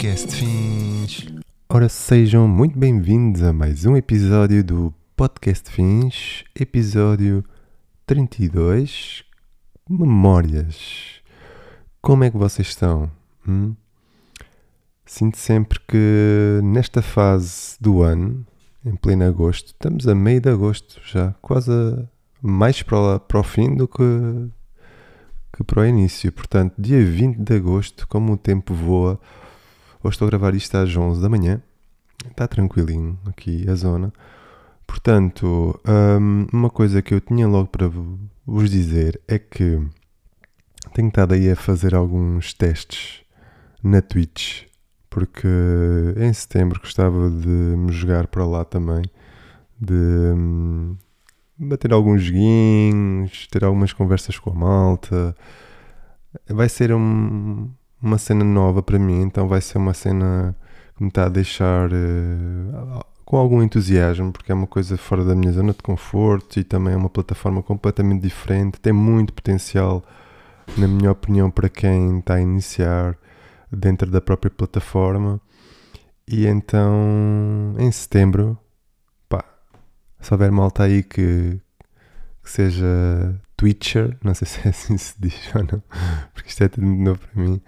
Podcast Fins. Ora, sejam muito bem-vindos a mais um episódio do Podcast Fins, episódio 32, Memórias. Como é que vocês estão? Hum? Sinto sempre que nesta fase do ano, em pleno agosto, estamos a meio de agosto já, quase mais para o, para o fim do que, que para o início. Portanto, dia 20 de agosto, como o tempo voa, Hoje estou a gravar isto às 11 da manhã. Está tranquilinho aqui a zona. Portanto, hum, uma coisa que eu tinha logo para vos dizer é que tenho estado aí a fazer alguns testes na Twitch, porque em setembro gostava de me jogar para lá também, de hum, bater alguns joguinhos, ter algumas conversas com a malta. Vai ser um, uma cena nova para mim, então vai ser uma cena que me está a deixar uh, com algum entusiasmo, porque é uma coisa fora da minha zona de conforto e também é uma plataforma completamente diferente, tem muito potencial, na minha opinião, para quem está a iniciar dentro da própria plataforma. E então, em setembro, pá, se houver malta aí que, que seja Twitcher, não sei se é assim se diz ou não, porque isto é tudo novo para mim,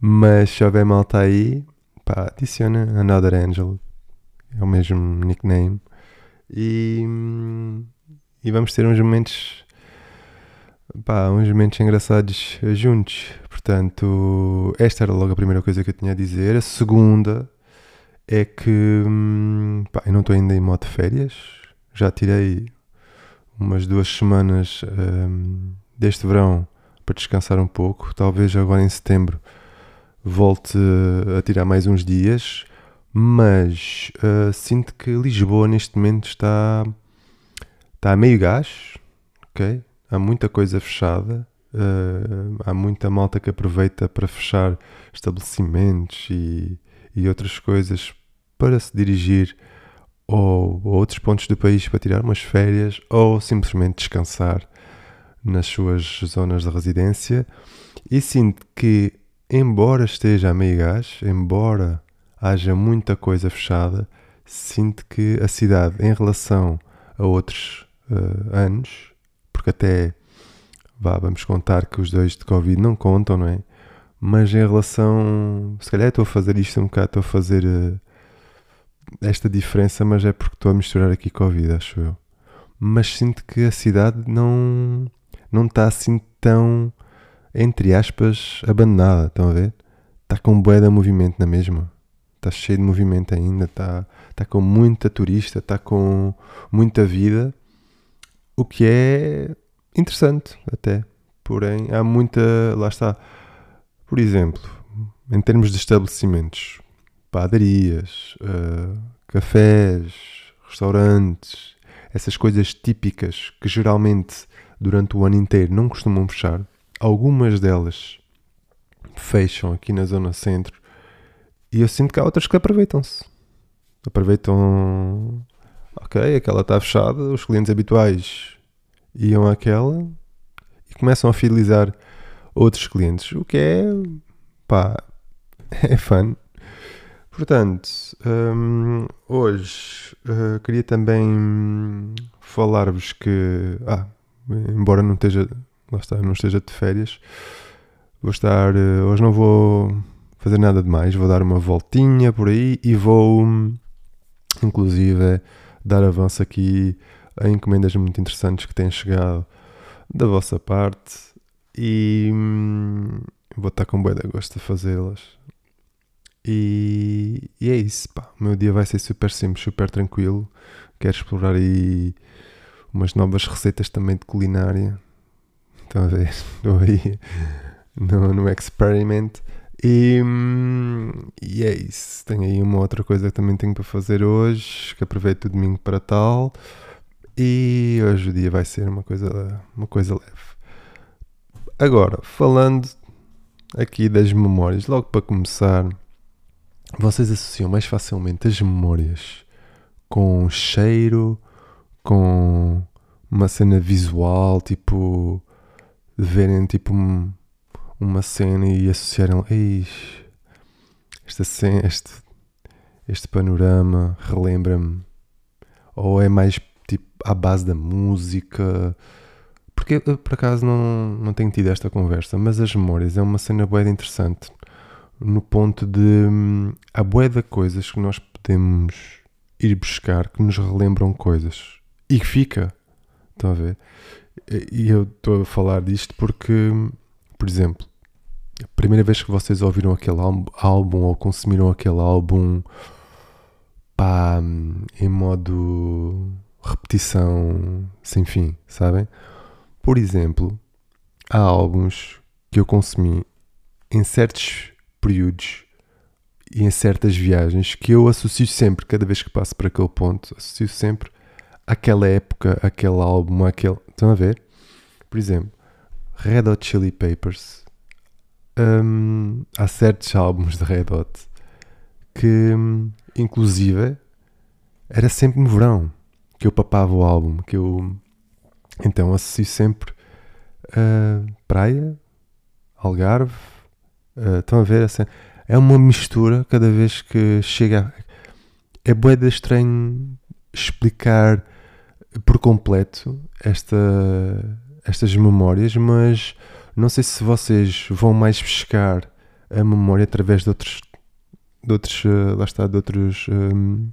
mas se houver malta aí, pá, adiciona Another Angel, é o mesmo nickname, e, e vamos ter uns momentos, pá, uns momentos engraçados juntos. Portanto, esta era logo a primeira coisa que eu tinha a dizer. A segunda é que, pá, eu não estou ainda em modo férias, já tirei umas duas semanas um, deste verão para descansar um pouco, talvez agora em setembro volte a tirar mais uns dias, mas uh, sinto que Lisboa neste momento está, está a meio gás, ok? Há muita coisa fechada, uh, há muita malta que aproveita para fechar estabelecimentos e, e outras coisas para se dirigir ou, a outros pontos do país para tirar umas férias ou simplesmente descansar nas suas zonas de residência. E sinto que embora esteja a meio gás, embora haja muita coisa fechada, sinto que a cidade, em relação a outros uh, anos, porque até vá, vamos contar que os dois de Covid não contam, não é? Mas em relação. Se calhar estou a fazer isto um bocado, estou a fazer uh, esta diferença, mas é porque estou a misturar aqui Covid, acho eu. Mas sinto que a cidade não, não está assim tão entre aspas, abandonada, estão a ver? Está com bué de movimento na mesma. Está cheio de movimento ainda, está, está com muita turista, está com muita vida, o que é interessante até. Porém, há muita. Lá está. Por exemplo, em termos de estabelecimentos, padarias, uh, cafés, restaurantes, essas coisas típicas que geralmente durante o ano inteiro não costumam fechar, algumas delas fecham aqui na zona centro e eu sinto que há outras que aproveitam-se. Aproveitam, ok, aquela está fechada, os clientes habituais iam àquela e começam a fidelizar outros clientes, o que é, pá, é fun. Portanto, um, hoje uh, queria também falar-vos que, ah, embora não esteja lá está, não esteja de férias. Vou estar. Eh, hoje não vou fazer nada de mais, vou dar uma voltinha por aí e vou, inclusive, dar avanço aqui a encomendas muito interessantes que têm chegado da vossa parte e hum, vou estar com boa de gosto a fazê-las. E, e, é isso, pá. O meu dia vai ser super simples, super tranquilo. Quero explorar aí umas novas receitas também de culinária Ver? Estou aí no, no experiment. E, e é isso. Tenho aí uma outra coisa que também tenho para fazer hoje, que aproveito o domingo para tal. E hoje o dia vai ser uma coisa, uma coisa leve. Agora, falando aqui das memórias, logo para começar, vocês associam mais facilmente as memórias com cheiro, com uma cena visual, tipo de verem tipo um, uma cena e associarem Ei, esta cena, este, este panorama relembra-me? Ou é mais tipo à base da música? Porque por acaso não, não tenho tido esta conversa, mas as memórias é uma cena boa interessante no ponto de hum, há bué de coisas que nós podemos ir buscar que nos relembram coisas e fica. Estão a ver? E eu estou a falar disto porque, por exemplo, a primeira vez que vocês ouviram aquele álbum ou consumiram aquele álbum pá, em modo repetição sem fim, sabem? Por exemplo, há álbuns que eu consumi em certos períodos e em certas viagens que eu associo sempre, cada vez que passo para aquele ponto, associo sempre aquela época, aquele álbum, aquele. Estão a ver? Por exemplo, Red Hot Chili Papers. Hum, há certos álbuns de Red Hot que, inclusive, era sempre no verão que eu papava o álbum. Que eu então associo sempre a praia, Algarve. Uh, estão a ver? Assim, é uma mistura cada vez que chega. É boeda estranho explicar por completo esta, estas memórias, mas não sei se vocês vão mais buscar a memória através de outros, de outros, uh, lá está, de outros um,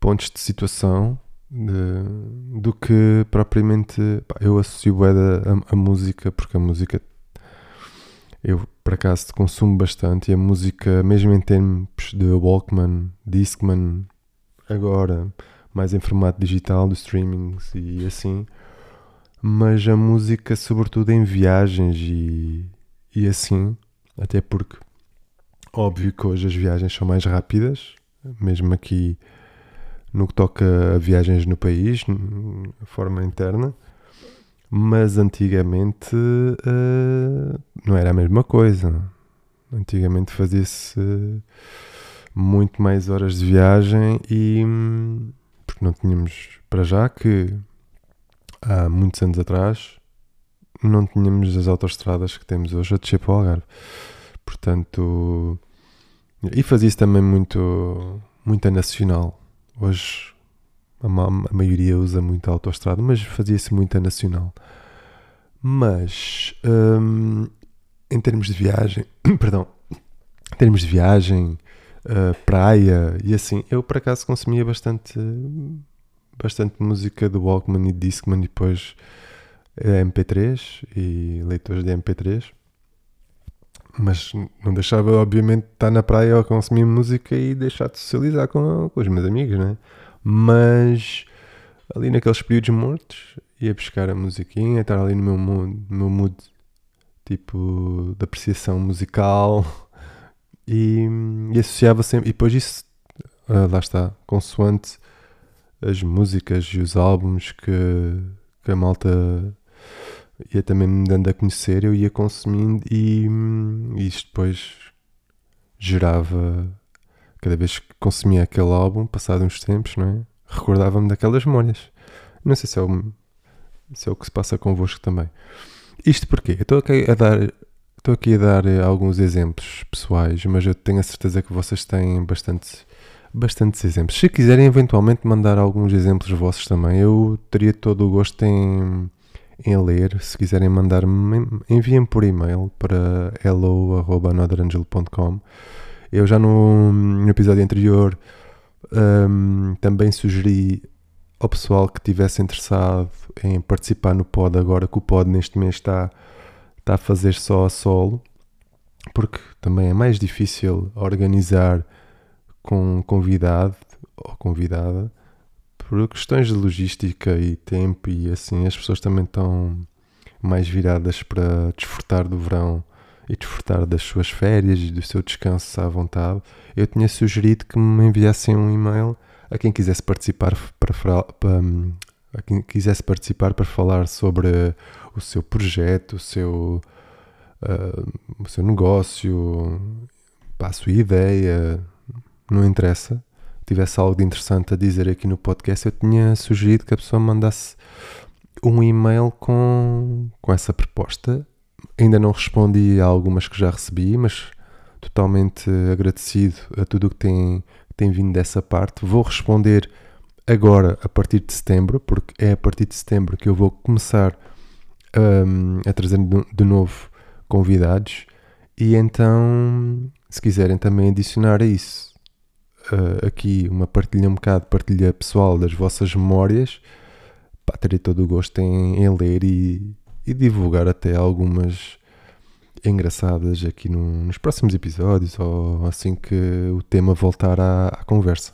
pontos de situação de, do que propriamente pá, eu associo a, a música, porque a música eu por acaso consumo bastante e a música, mesmo em termos de Walkman, Discman, agora mais em formato digital, de streamings e assim, mas a música, sobretudo em viagens e, e assim, até porque, óbvio que hoje as viagens são mais rápidas, mesmo aqui no que toca a viagens no país, de forma interna, mas antigamente uh, não era a mesma coisa. Antigamente fazia-se muito mais horas de viagem e não tínhamos para já que há muitos anos atrás não tínhamos as autoestradas que temos hoje a descer para o Algarve. Portanto, e fazia-se também muito, muito a nacional. Hoje a, a maioria usa muito a autoestrada, mas fazia-se muito a nacional. Mas hum, em termos de viagem, perdão, em termos de viagem, uh, praia e assim. Eu por acaso consumia bastante, bastante música do Walkman e Discman e depois MP3 e leitores de MP3. Mas não deixava, obviamente, estar na praia ou consumir música e deixar de socializar com, com os meus amigos, né? Mas ali naqueles períodos mortos ia buscar a musiquinha, estar ali no meu mood, no meu mood tipo de apreciação musical e, e associava sempre. E depois isso, uh, lá está, consoante as músicas e os álbuns que, que a malta ia também me dando a conhecer, eu ia consumindo e, e isto depois gerava. Cada vez que consumia aquele álbum, passado uns tempos, não é? Recordava-me daquelas memórias. Não sei se é, o, se é o que se passa convosco também. Isto porque eu estou a dar Estou aqui a dar eh, alguns exemplos pessoais, mas eu tenho a certeza que vocês têm bastante, bastantes exemplos. Se quiserem eventualmente mandar alguns exemplos vossos também, eu teria todo o gosto em, em ler. Se quiserem mandar-me, enviem por e-mail para hello.anotherangel.com. Eu já no, no episódio anterior um, também sugeri ao pessoal que estivesse interessado em participar no pod agora que o pod neste mês está está a fazer só a solo, porque também é mais difícil organizar com convidado ou convidada por questões de logística e tempo e assim as pessoas também estão mais viradas para desfrutar do verão e desfrutar das suas férias e do seu descanso à vontade. Eu tinha sugerido que me enviassem um e-mail a quem quisesse participar para, para, quem quisesse participar para falar sobre o seu projeto, o seu, uh, o seu negócio, a sua ideia, não interessa. Tivesse algo de interessante a dizer aqui no podcast, eu tinha sugerido que a pessoa mandasse um e-mail com, com essa proposta. Ainda não respondi a algumas que já recebi, mas totalmente agradecido a tudo o que tem, tem vindo dessa parte. Vou responder agora a partir de setembro, porque é a partir de setembro que eu vou começar um, a trazer de novo convidados. E então, se quiserem também adicionar a isso uh, aqui uma partilha um bocado, partilha pessoal das vossas memórias, pá, terei todo o gosto em, em ler e, e, divulgar até algumas engraçadas aqui no, nos próximos episódios ou assim que o tema voltar à, à conversa.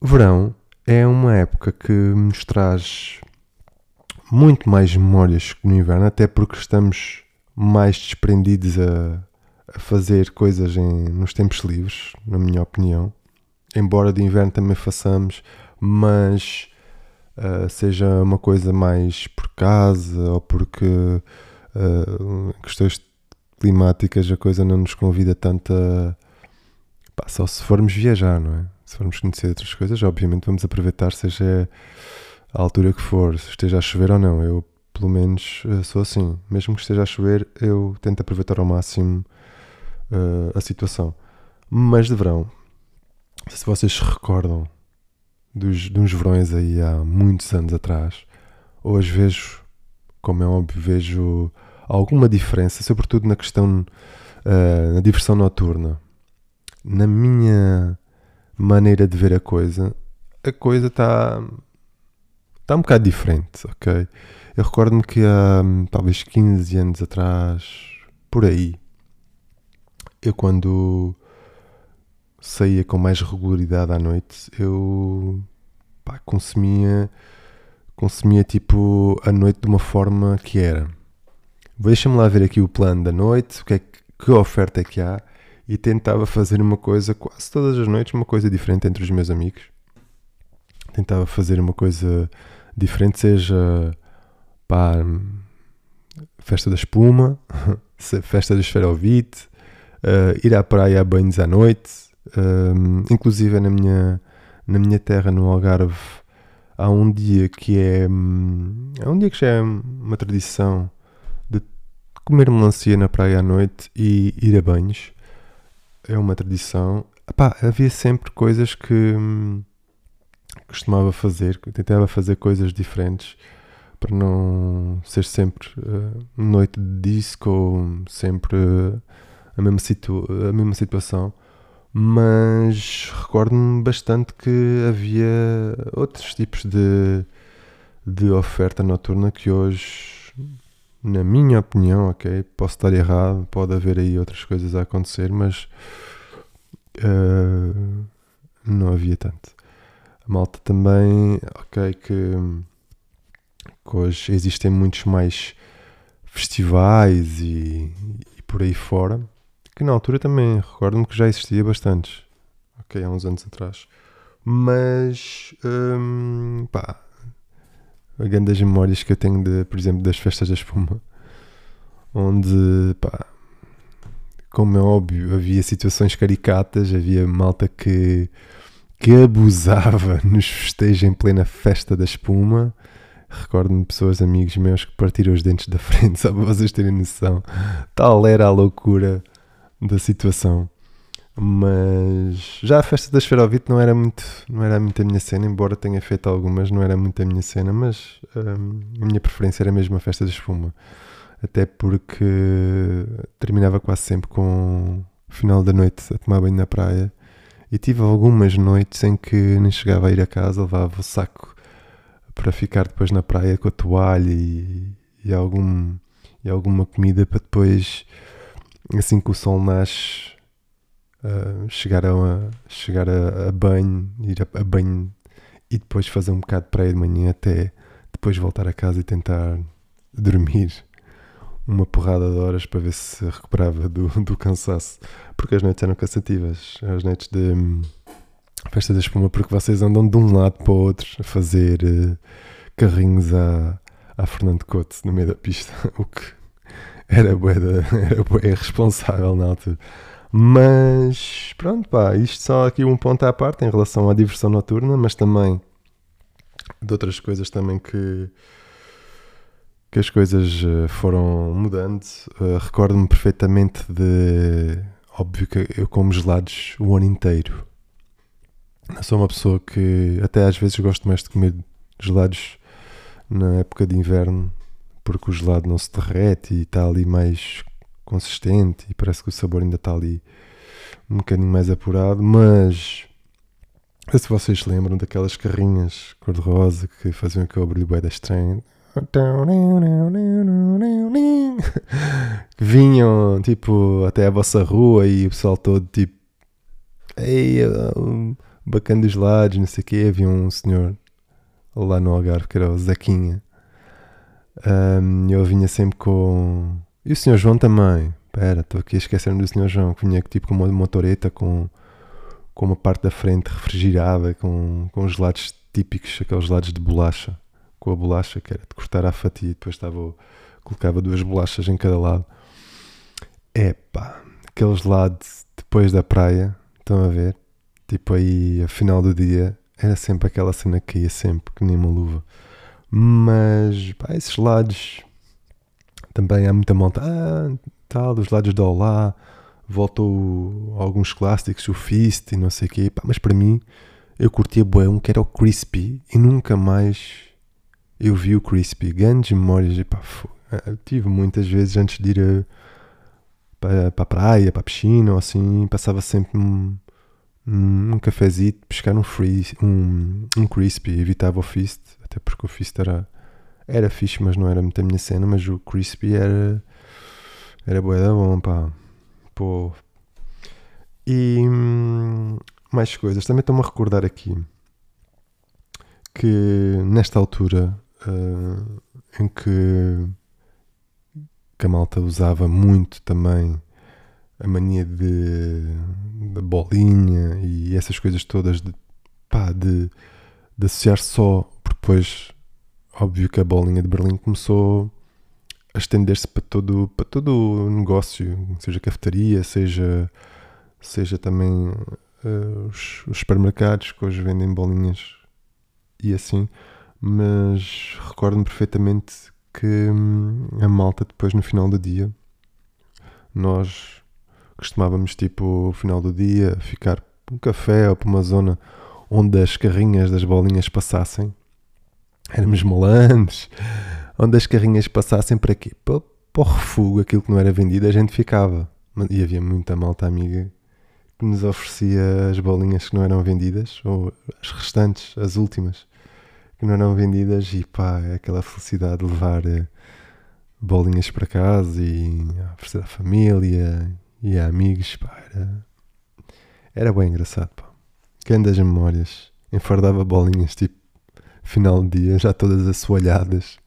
Verão é uma época que nos traz muito mais memórias que no inverno, até porque estamos mais desprendidos a, a fazer coisas em, nos tempos livres, na minha opinião. Embora de inverno também façamos, mas uh, seja uma coisa mais por casa ou porque uh, questões climáticas a coisa não nos convida tanto a. Pá, só se formos viajar, não é? Se formos conhecer outras coisas, obviamente vamos aproveitar, seja a altura que for, se esteja a chover ou não. Eu, pelo menos, eh, sou assim. Mesmo que esteja a chover, eu tento aproveitar ao máximo uh, a situação. Mas de verão, se vocês se recordam dos, de uns verões aí há muitos anos atrás, hoje vejo, como é óbvio, vejo alguma diferença, sobretudo na questão uh, na diversão noturna. Na minha maneira de ver a coisa, a coisa está está um bocado diferente, ok? Eu recordo-me que há talvez 15 anos atrás, por aí, eu quando saía com mais regularidade à noite, eu pá, consumia, consumia tipo a noite de uma forma que era. Deixa-me lá ver aqui o plano da noite, o que, é que, que oferta é que há, e tentava fazer uma coisa quase todas as noites, uma coisa diferente entre os meus amigos. Tentava fazer uma coisa diferente, seja pá, festa da espuma, festa da esferovite, uh, ir à praia a banhos à noite, uh, inclusive na minha, na minha terra, no Algarve, há um dia que é, hum, é um dia que já é uma tradição de comer melancia na praia à noite e ir a banhos. É uma tradição. Epá, havia sempre coisas que hum, costumava fazer, tentava fazer coisas diferentes para não ser sempre uh, noite de disco, sempre uh, a mesma, situ a mesma situação, mas recordo-me bastante que havia outros tipos de, de oferta noturna que hoje, na minha opinião, ok, posso estar errado, pode haver aí outras coisas a acontecer, mas uh, não havia tanto. A malta também, ok, que, que hoje existem muitos mais festivais e, e por aí fora que na altura também recordo-me que já existia bastantes, ok, há uns anos atrás. Mas, hum, pá, grandes memórias que eu tenho, de, por exemplo, das festas da espuma, onde, pá, como é óbvio, havia situações caricatas, havia malta que, que abusava nos festejos em plena festa da espuma. Recordo-me pessoas, amigos meus, que partiram os dentes da frente, só para vocês terem noção. Tal era a loucura da situação. Mas já a festa da Esferovite não era muito, não era muito a minha cena, embora tenha feito algumas, não era muito a minha cena, mas hum, a minha preferência era mesmo a festa da espuma. Até porque terminava quase sempre com o final da noite a tomar banho na praia. E tive algumas noites em que nem chegava a ir a casa, levava o saco para ficar depois na praia com a toalha e, e, algum, e alguma comida para depois assim que o sol nasce, chegar, a, chegar a, a, banho, ir a, a, banho e depois fazer um bocado de praia de manhã até depois voltar a casa e tentar dormir uma porrada de horas para ver se recuperava do, do cansaço, porque as noites eram cansativas, as noites de hum, festa da espuma, porque vocês andam de um lado para o outro a fazer uh, carrinhos a, a Fernando Couto no meio da pista, o que era bué, era bué responsável na altura. Mas pronto, pá, isto só aqui um ponto à parte em relação à diversão noturna, mas também de outras coisas também que, que as coisas uh, foram mudando. Uh, Recordo-me perfeitamente de. Óbvio que eu como gelados o ano inteiro. Eu sou uma pessoa que até às vezes gosto mais de comer gelados na época de inverno porque o gelado não se derrete e está ali mais consistente e parece que o sabor ainda está ali um bocadinho mais apurado, mas não sei se vocês lembram daquelas carrinhas cor-de-rosa que faziam aquele brilho bem da estranho. que vinham tipo até a vossa rua e o pessoal todo tipo ei, um, bacana dos lados, não sei o quê. Havia um senhor lá no Algarve que era o Zequinha. Um, eu vinha sempre com. E o senhor João também. Espera, estou aqui a esquecer-me do senhor João, que vinha tipo com uma motoreta com, com uma parte da frente refrigerada, com, com gelados típicos, aqueles gelados de bolacha com a bolacha, que era de cortar à fatia depois estava, colocava duas bolachas em cada lado. Epá, aqueles lados depois da praia, estão a ver? Tipo aí, a final do dia, era sempre aquela cena que ia sempre, que nem uma luva. Mas, pá, esses lados, também há muita monta, ah, tal, dos lados do Olá, voltou alguns clássicos, o Fist e não sei o quê, pá, mas para mim, eu curtia bué um que era o Crispy e nunca mais eu vi o Crispy, grandes memórias. Pá, tive muitas vezes antes de ir a, para, a praia, para a piscina ou assim, passava sempre um, um, um cafezito, pescar um, free, um, um Crispy, evitava o Fist, até porque o Fist era, era fixe, mas não era muito a minha cena, mas o Crispy era, era boa da bom, pá. Pô. E hum, mais coisas, também estou-me a recordar aqui que nesta altura uh, em que, que a malta usava muito também a mania de, de bolinha e essas coisas todas de, pá, de, de associar só, porque depois, óbvio que a bolinha de Berlim começou a estender-se para todo, para todo o negócio, seja cafetaria, seja, seja também uh, os, os supermercados que hoje vendem bolinhas e assim. Mas recordo-me perfeitamente que hum, a malta depois no final do dia nós costumávamos tipo no final do dia ficar para um café ou para uma zona onde as carrinhas das bolinhas passassem éramos malandros onde as carrinhas passassem para quê? Para, para o refúgio, aquilo que não era vendido a gente ficava e havia muita malta amiga que nos oferecia as bolinhas que não eram vendidas ou as restantes, as últimas que não eram vendidas e pá, aquela felicidade de levar eh, bolinhas para casa e oferecer à família e a amigos, pá, era, era bem engraçado, pá. Grandes memórias. Enfardava bolinhas, tipo, final de dia, já todas assoalhadas.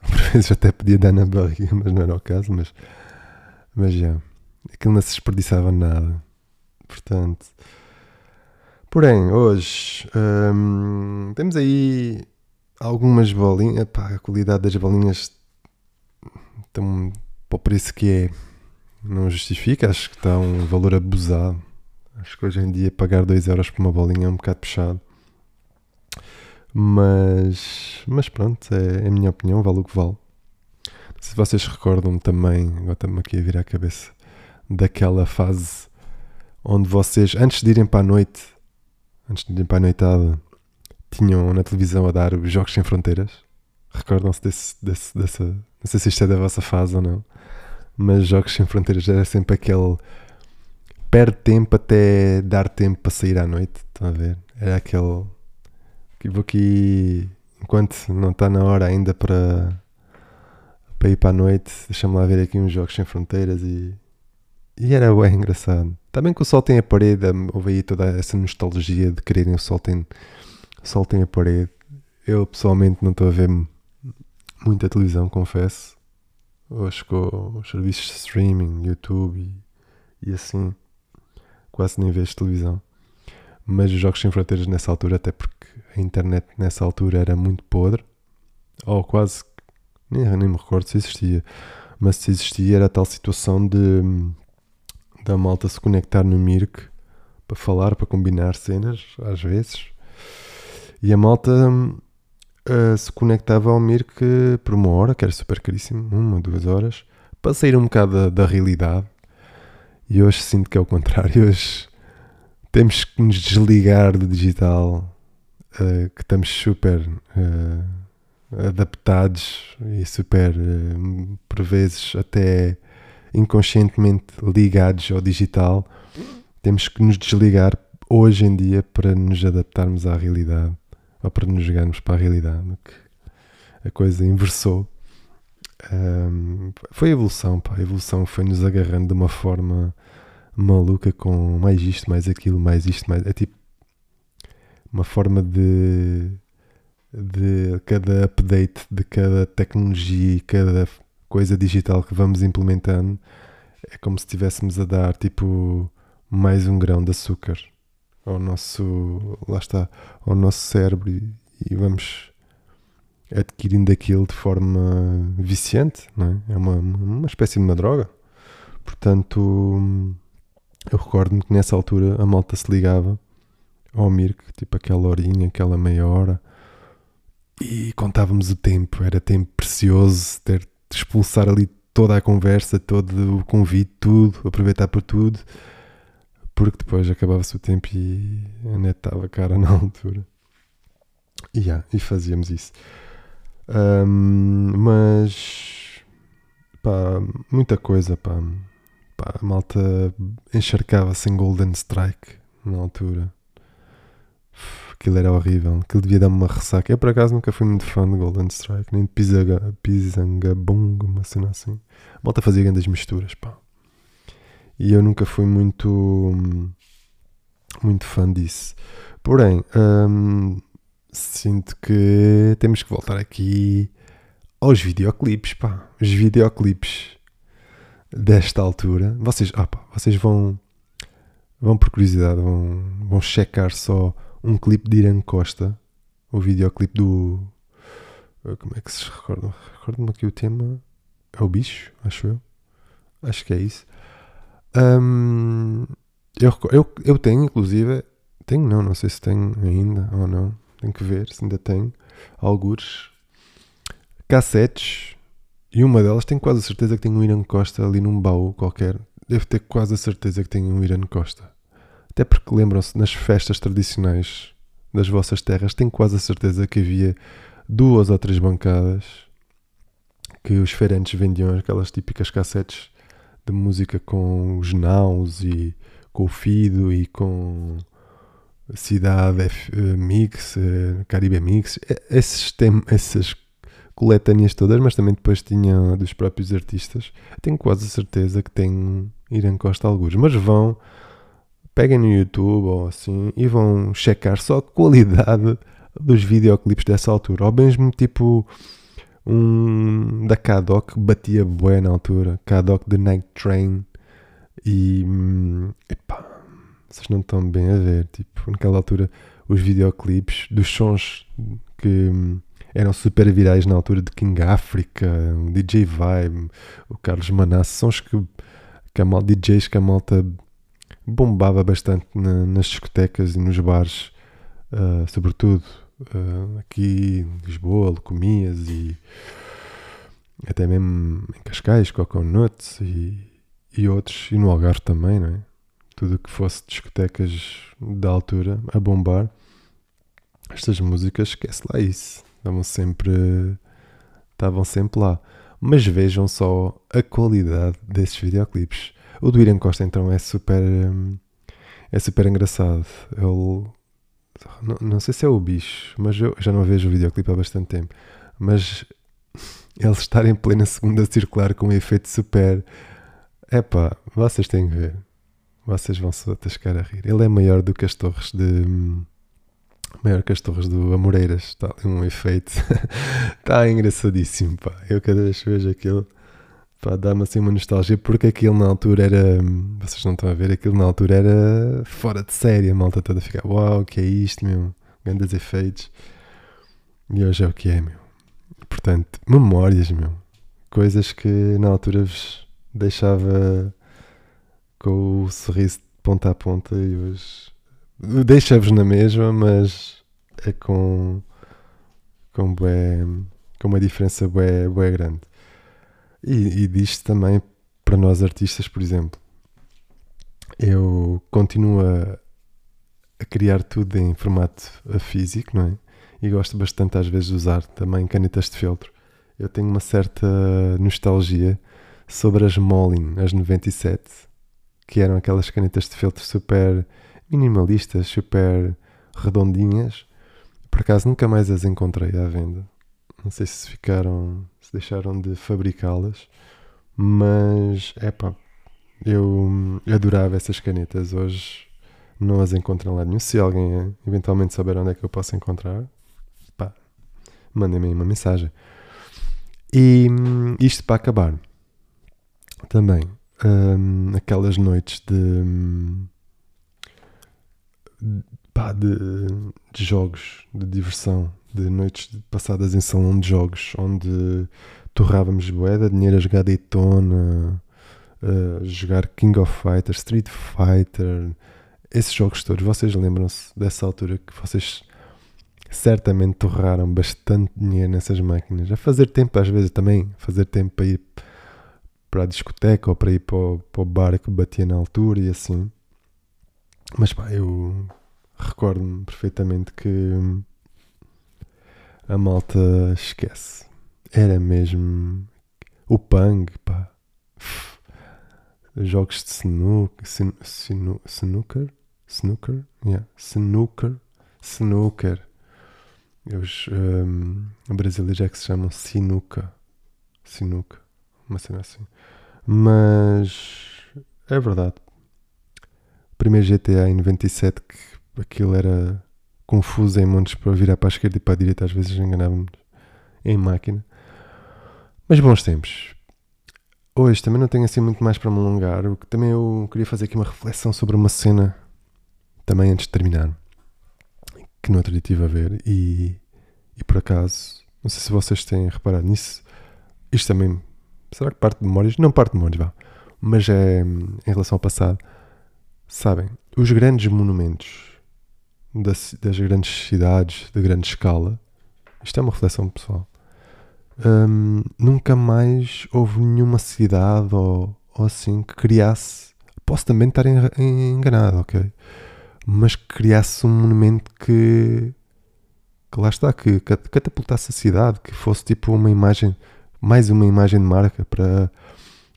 Por vezes até podia dar na barriga, mas não era o caso, mas, mas já, aquilo não se desperdiçava nada. Portanto, Porém, hoje hum, temos aí algumas bolinhas. A qualidade das bolinhas tão, para o preço que é não justifica. Acho que está um valor abusado. Acho que hoje em dia pagar 2 euros por uma bolinha é um bocado puxado. Mas, mas pronto, é, é a minha opinião, vale o que vale. Não sei se vocês recordam também, agora estamos aqui a virar a cabeça, daquela fase onde vocês, antes de irem para a noite, antes de ir para a noitada, tinham na televisão a dar os Jogos Sem Fronteiras. Recordam-se desse, desse, dessa. Não sei se isto é da vossa fase ou não, mas Jogos Sem Fronteiras era sempre aquele. Perde tempo até dar tempo para sair à noite. Estão a ver? Era aquele. Vou aqui. Enquanto não está na hora ainda para. para ir para a noite, deixa-me lá ver aqui uns Jogos Sem Fronteiras e. E era bem engraçado. Também que o sol tem a parede, houve aí toda essa nostalgia de quererem o sol tem, o sol tem a parede. Eu pessoalmente não estou a ver muita televisão, confesso. Hoje com os serviços de streaming, YouTube e, e assim, quase nem vejo televisão. Mas os Jogos Sem Fronteiras nessa altura, até porque a internet nessa altura era muito podre, ou quase, nem, nem me recordo se existia, mas se existia era a tal situação de da malta se conectar no Mirk para falar, para combinar cenas, às vezes. E a malta uh, se conectava ao Mirk por uma hora, que era super caríssimo, uma, duas horas, para sair um bocado da, da realidade. E hoje sinto que é o contrário. Hoje temos que nos desligar do digital, uh, que estamos super uh, adaptados e super, uh, por vezes, até inconscientemente ligados ao digital. Temos que nos desligar hoje em dia para nos adaptarmos à realidade ou para nos jogarmos para a realidade. A coisa inversou. Um, foi a evolução, pá. A evolução foi nos agarrando de uma forma maluca com mais isto, mais aquilo, mais isto, mais. É tipo uma forma de. de cada update, de cada tecnologia e cada coisa digital que vamos implementando. É como se estivéssemos a dar tipo mais um grão de açúcar ao nosso. lá está, ao nosso cérebro e, vamos adquirindo aquilo de forma viciante, é? É uma, uma espécie de uma droga. Portanto, eu recordo-me que nessa altura a malta se ligava ao Mirk, tipo aquela horinha, aquela meia hora, e contávamos o tempo. Era tempo precioso ter de expulsar ali toda a conversa, todo o convite, tudo, aproveitar por tudo, porque depois acabava-se o tempo e a net estava cara na altura. E, yeah, e fazíamos isso. Um, mas pá, muita coisa, pá. pá a malta encharcava-se em Golden Strike na altura. Aquilo era horrível. Aquilo devia dar-me uma ressaca. Eu por acaso nunca fui muito fã de Golden Strike, nem de Pisaga, Pisangabung, uma cena assim. A malta fazia grandes misturas, pá. E eu nunca fui muito. muito fã disso. Porém, hum, sinto que temos que voltar aqui aos videoclipes, pá. Os videoclipes desta altura. Vocês, ah, pá, vocês vão, vão por curiosidade, vão, vão checar só um clipe de Irã Costa, o videoclipe do. Como é que se recorda? Recordo-me aqui o tema. É o bicho, acho eu. Acho que é isso. Um, eu, eu, eu tenho, inclusive. Tenho, não, não sei se tenho ainda ou não tenho que ver se ainda tem algures cassetes e uma delas tenho quase a certeza que tem um Irã Costa ali num baú qualquer. Devo ter quase a certeza que tem um Irã Costa. Até porque lembram-se nas festas tradicionais das vossas terras, tenho quase a certeza que havia duas ou três bancadas que os feirantes vendiam aquelas típicas cassetes de música com os naus e com o fido e com Cidade F, uh, Mix, uh, Caribe Mix, esses tem, essas coletâneas todas, mas também depois tinha dos próprios artistas. Tenho quase certeza que tem Irã Costa alguns, mas vão, peguem no YouTube ou assim e vão checar só a qualidade dos videoclipes dessa altura, ou mesmo tipo um da Kadok batia bué na altura, Kadok The Night Train. E hum, epá, vocês não estão bem a ver. Tipo, naquela altura, os videoclipes dos sons que hum, eram super virais na altura de King Africa, DJ Vibe, o Carlos Manasse, sons que, que a mal, DJs que a malta bombava bastante na, nas discotecas e nos bares, uh, sobretudo uh, aqui em Lisboa, Lecomias e até mesmo em Cascais, Coconuts e, e outros, e no Algarve também, não é? tudo que fosse discotecas da altura a bombar, estas músicas, esquece lá isso. Estavam sempre, estavam sempre lá. Mas vejam só a qualidade desses videoclipes. O do Irã Costa então é super é super engraçado. Ele não, não, sei se é o bicho, mas eu já não vejo o videoclipe há bastante tempo. Mas ele estar em plena segunda circular com um efeito super. Epá, vocês têm que ver. Vocês vão se atascar a rir. Ele é maior do que as torres de. Maior que as torres do Amoreiras. Está ali um efeito. Está engraçadíssimo, pá. Eu cada vez que vejo aquilo. Pá, dá-me assim uma nostalgia porque aquilo na altura era. Vocês não estão a ver, aquilo na altura era fora de série. A malta toda ficar, uau, o que é isto, meu? Grandes efeitos. E hoje é o que é, meu. Portanto, memórias, meu. Coisas que na altura vos deixava com o sorriso de ponta a ponta e hoje deixa-vos na mesma, mas é com, com, bué, com uma diferença bué, bué grande. E, e disto também para nós artistas, por exemplo. Eu continuo a, a criar tudo em formato físico, não é? E gosto bastante às vezes de usar também canetas de feltro. Eu tenho uma certa nostalgia sobre as Molin, as 97, que eram aquelas canetas de feltro super minimalistas, super redondinhas. Por acaso nunca mais as encontrei à venda. Não sei se ficaram, se deixaram de fabricá-las, mas é pá, eu adorava essas canetas. Hoje não as encontro lá nenhum. Se alguém eventualmente saber onde é que eu posso encontrar, pá, mandem-me uma mensagem. E isto para acabar, também, hum, aquelas noites de, pá, de, de, jogos, de diversão, de noites passadas em salão de jogos, onde torrávamos boeda, dinheiro a jogar Daytona, a jogar King of Fighters, Street Fighter, esses jogos todos, vocês lembram-se dessa altura que vocês certamente torraram bastante dinheiro nessas máquinas, a fazer tempo às vezes também, fazer tempo para ir para a discoteca ou para ir para o, para o bar que batia na altura e assim. Mas pá, eu recordo-me perfeitamente que a malta esquece. Era mesmo o Pang, pá. Jogos de snooker, snooker, snooker, yeah, snooker, snooker. Os um, brasileiros é que se chamam sinuca, sinuca, uma cena assim. Mas é verdade. O primeiro GTA em 97 que aquilo era confuso em montes para virar para a esquerda e para a direita, às vezes enganávamos em máquina. Mas bons tempos. Hoje também não tenho assim muito mais para me alongar, porque também eu queria fazer aqui uma reflexão sobre uma cena, também antes de terminar, que no outro dia estive a ver e, e por acaso, não sei se vocês têm reparado nisso, isto também, será que parte de memórias? Não parte de memórias, vá, mas é em relação ao passado. Sabem, os grandes monumentos das, das grandes cidades, de grande escala, isto é uma reflexão pessoal um, nunca mais houve nenhuma cidade ou, ou assim que criasse. Posso também estar enganado, ok? Mas que criasse um monumento que, que lá está, que catapultasse a cidade, que fosse tipo uma imagem, mais uma imagem de marca para,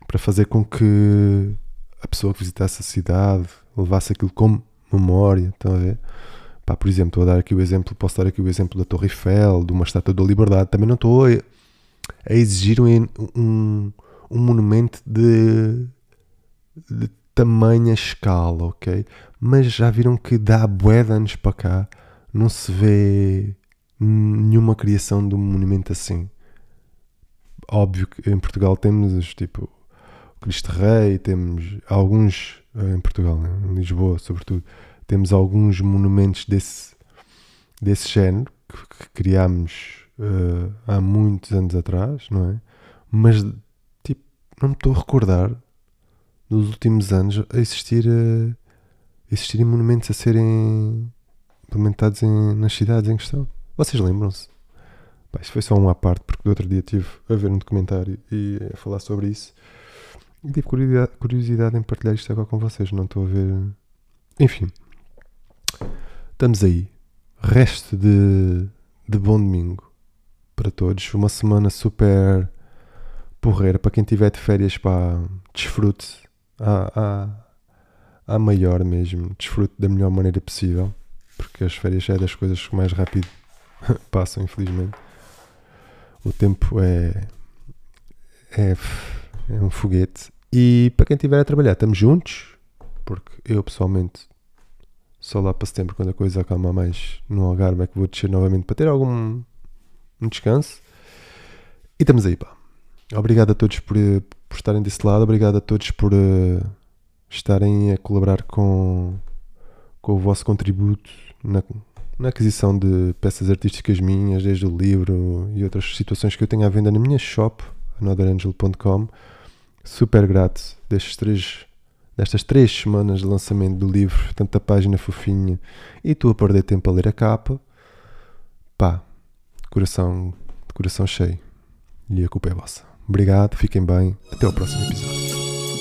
para fazer com que a pessoa que visitasse a cidade levasse aquilo como memória, estão a ver? Pá, por exemplo, estou a dar aqui o exemplo, posso dar aqui o exemplo da Torre Eiffel, de uma estátua da Liberdade, também não estou a exigir um, um, um monumento de, de tamanha escala, ok? Mas já viram que dá bué de anos para cá não se vê nenhuma criação de um monumento assim. Óbvio que em Portugal temos tipo Cristo Rei, temos alguns eh, em Portugal, né? em Lisboa sobretudo, temos alguns monumentos desse, desse género que, que criámos uh, há muitos anos atrás, não é? Mas, tipo, não me estou a recordar nos últimos anos a existir, uh, existirem monumentos a serem implementados em, nas cidades em questão. Vocês lembram-se? Isso foi só uma parte, porque do outro dia estive a ver um documentário e a falar sobre isso. E tive curiosidade em partilhar isto agora com vocês. Não estou a ver. Enfim. Estamos aí. Resto de, de bom domingo para todos. Uma semana super porreira para quem tiver de férias, para desfrute à, à, à maior mesmo, desfrute da melhor maneira possível, porque as férias é das coisas que mais rápido passam, infelizmente. O tempo é, é, é um foguete. E para quem estiver a trabalhar, estamos juntos, porque eu pessoalmente só lá para setembro, quando a coisa acalma mais no Algarve, é que vou descer novamente para ter algum um descanso. E estamos aí, pá. Obrigado a todos por, eh, por estarem desse lado, obrigado a todos por uh, estarem a colaborar com, com o vosso contributo na, na aquisição de peças artísticas minhas, desde o livro e outras situações que eu tenho à venda na minha shop, anotherangel.com. Super grato destes três, destas três semanas de lançamento do livro, tanta página fofinha e tu a perder tempo a ler a capa. Pá, coração, coração cheio. E a culpa é vossa. Obrigado, fiquem bem. Até ao próximo episódio.